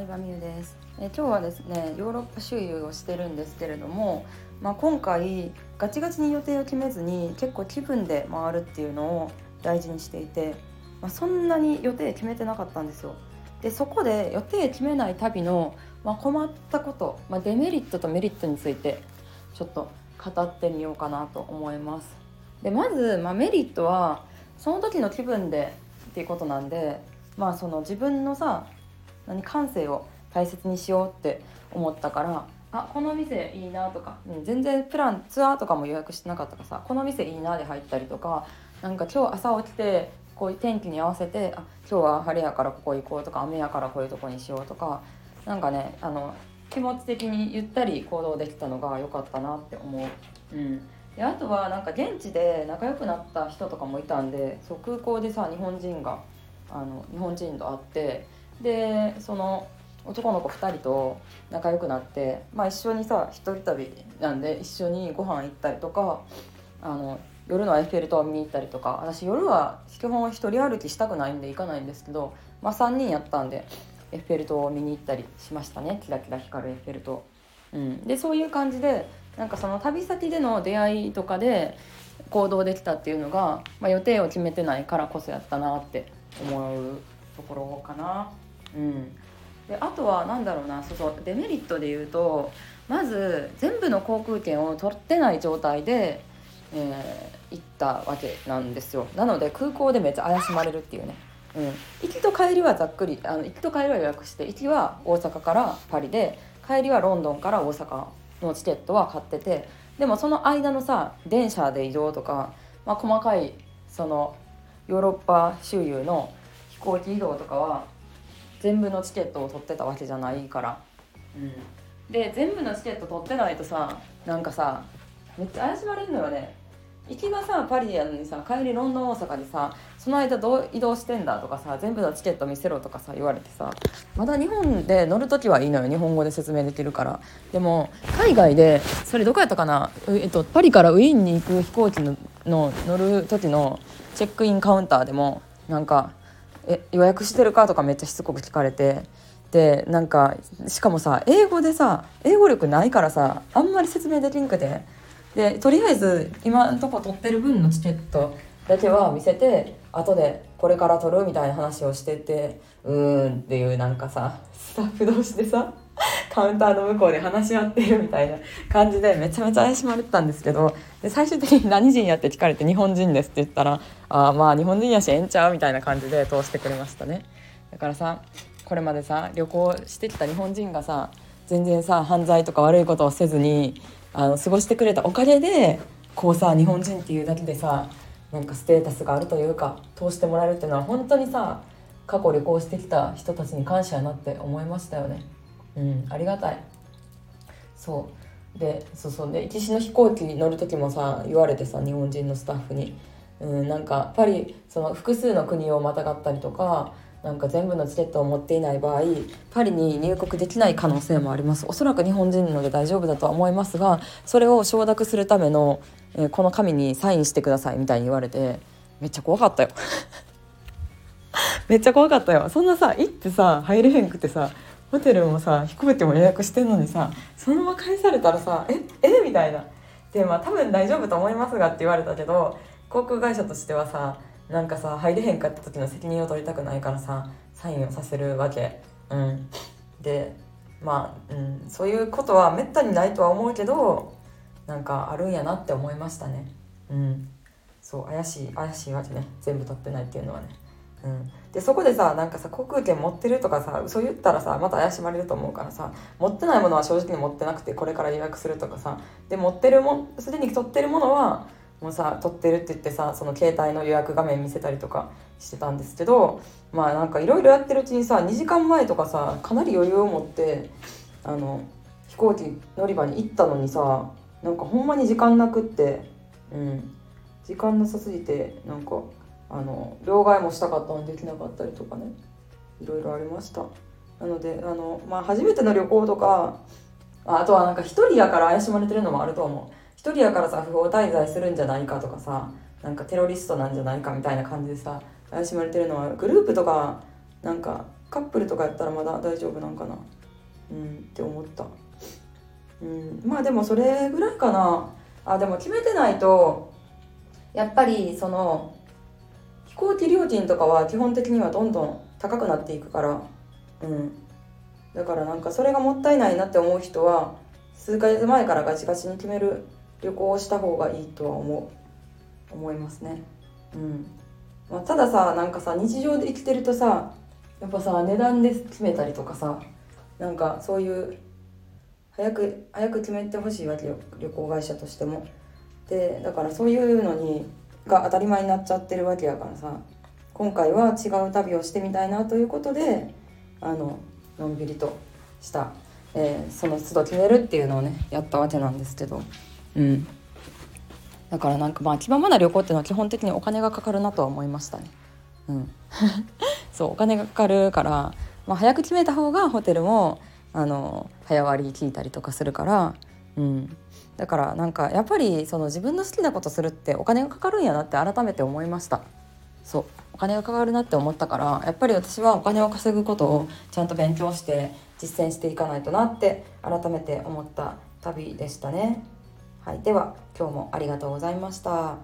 相葉美優です。え今日はですねヨーロッパ周遊をしてるんですけれども、まあ、今回ガチガチに予定を決めずに結構気分で回るっていうのを大事にしていて、まあ、そんなに予定決めてなかったんですよ。でそこで予定決めない旅の、まあ、困ったこと、まあ、デメリットとメリットについてちょっと語ってみようかなと思います。でまず、まあ、メリットはその時の気分でっていうことなんでまあその自分のさ何感性を大切にしようって思ったからあこの店いいなとか、うん、全然プランツアーとかも予約してなかったからさこの店いいなで入ったりとかなんか今日朝起きてこういう天気に合わせてあ今日は晴れやからここ行こうとか雨やからこういうとこにしようとかなんかねあの気持ち的にゆったり行動できたのが良かったなって思う。うんであとはなんか現地で仲良くなった人とかもいたんでそう空港でさ日本人があの日本人と会ってでその男の子2人と仲良くなって、まあ、一緒にさ一人旅なんで一緒にご飯行ったりとかあの夜のエッフェル塔を見に行ったりとか私夜は基本一人歩きしたくないんで行かないんですけど、まあ、3人やったんでエッフェル塔を見に行ったりしましたねキラキラ光るエッフェル塔。うん、でそういう感じでなんかその旅先での出会いとかで行動できたっていうのが、まあ、予定を決めてないからこそやったなって思うところかな。うん、であとは何だろうなそうそうデメリットで言うとまず全部の航空券を取ってない状態で、えー、行ったわけなんですよ。なので空港でめっちゃ怪しまれるっていうね、うん、行きと帰りはざっくりあの行きと帰りは予約して行きは大阪からパリで帰りはロンドンから大阪のチケットは買っててでもその間のさ電車で移動とか、まあ、細かいそのヨーロッパ周遊の飛行機移動とかは全部のチケットを取ってたわけじゃないから、うん、で全部のチケット取ってないとさなんかさめっちゃ怪しまれるのよね。行きがさパリやのにさ帰りロンドン大阪でさその間どう移動してんだとかさ全部のチケット見せろとかさ言われてさまだ日本で乗る時はいいのよ日本語で説明できるから。でも海外でそれどこやったかな、えっと、パリからウィーンに行く飛行機のの乗る時のチェックインカウンターでもなんかえ予約してるかとかめっちゃしつこく聞かれて。でなんかしかもさ英語でさ英語力ないからさあんまり説明できんくて。でとりあえず今んとこ取ってる分のチケットだけは見せて後でこれから取るみたいな話をしててうーんっていうなんかさスタッフ同士でさカウンターの向こうで話し合ってるみたいな感じでめちゃめちゃ怪しまれてたんですけどで最終的に何人やって聞かれて日本人ですって言ったらあまあ日本人やしええんちゃうみたいな感じで通してくれましたねだからさこれまでさ旅行してきた日本人がさ全然さ犯罪とか悪いことをせずにあの過ごしてくれたおかげでこうさ日本人っていうだけでさなんかステータスがあるというか通してもらえるっていうのは本当にさ過去旅行してきた人たちに感謝やなって思いましたよね。うんありがたい。そう。でそうそう。で行きしの飛行機に乗る時もさ言われてさ日本人のスタッフに、うん、なんかパリその複数の国をまたがったりとかなんか全部のチケットを持っていない場合パリに入国できない可能性もあります。おそらく日本人なので大丈夫だとは思いますがそれを承諾するための、えー、この紙にサインしてくださいみたいに言われてめっちゃ怖かったよ。めっちゃ怖かったよ。そんなさ行ってさ入れへんくてさホテルもさ飛行機も予約してんのにさそのまま返されたらさええ？みたいな。でまあ多分大丈夫と思いますがって言われたけど航空会社としてはさなんかさ入れへんかった時の責任を取りたくないからさサインをさせるわけ。うん。でまあ、うん、そういうことはめったにないとは思うけどなんかあるんやなって思いましたね。うん。そう怪しい怪しいわけね。全部取ってないっていうのはね。うん、でそこでさなんかさ航空券持ってるとかさそう言ったらさまた怪しまれると思うからさ持ってないものは正直に持ってなくてこれから予約するとかさで持ってるもすでに取ってるものはもうさ取ってるって言ってさその携帯の予約画面見せたりとかしてたんですけどまあなんかいろいろやってるうちにさ2時間前とかさかなり余裕を持ってあの飛行機乗り場に行ったのにさなんかほんまに時間なくってうん。時間なさすぎてなんかあの両替もしたかったのにできなかったりとかね。いろいろありました。なのであの、まあ、初めての旅行とかあとはなんか一人やから怪しまれてるのもあると思う。一人やからさ不法滞在するんじゃないかとかさなんかテロリストなんじゃないかみたいな感じでさ怪しまれてるのはグループとかなんかカップルとかやったらまだ大丈夫なんかな。うんって思った。うんまあでもそれぐらいかな。あでも決めてないとやっぱりその行機料金とかは基本的にはどんどん高くなっていくから。うん。だからなんかそれがもったいないなって思う人は数ヶ月前からガチガチに決める旅行をした方がいいとは思う思いますね。うん。まあ、たださなんかさ日常で生きてるとさやっぱさ値段で決めたりとかさなんかそういう早く早く決めてほしいわけよ旅行会社としても。でだからそういうのにが当たり前になっちゃってるわけやからさ。今回は違う旅をしてみたいなということであののんびりとした、えー、その都度決めるっていうのをねやったわけなんですけど。うん。だからなんかまあ気ままな旅行っていうのは基本的にお金がかかるなとは思いましたね。うん。そうお金がかかるから、まあ、早く決めた方がホテルもあの早割り聞いたりとかするから、うん、だからなんかやっぱりその自分の好きなことするってお金がかかるんやなって改めて思いましたそうお金がかかるなって思ったからやっぱり私はお金を稼ぐことをちゃんと勉強して実践していかないとなって改めて思った旅でしたね。はい、では今日もありがとうございました。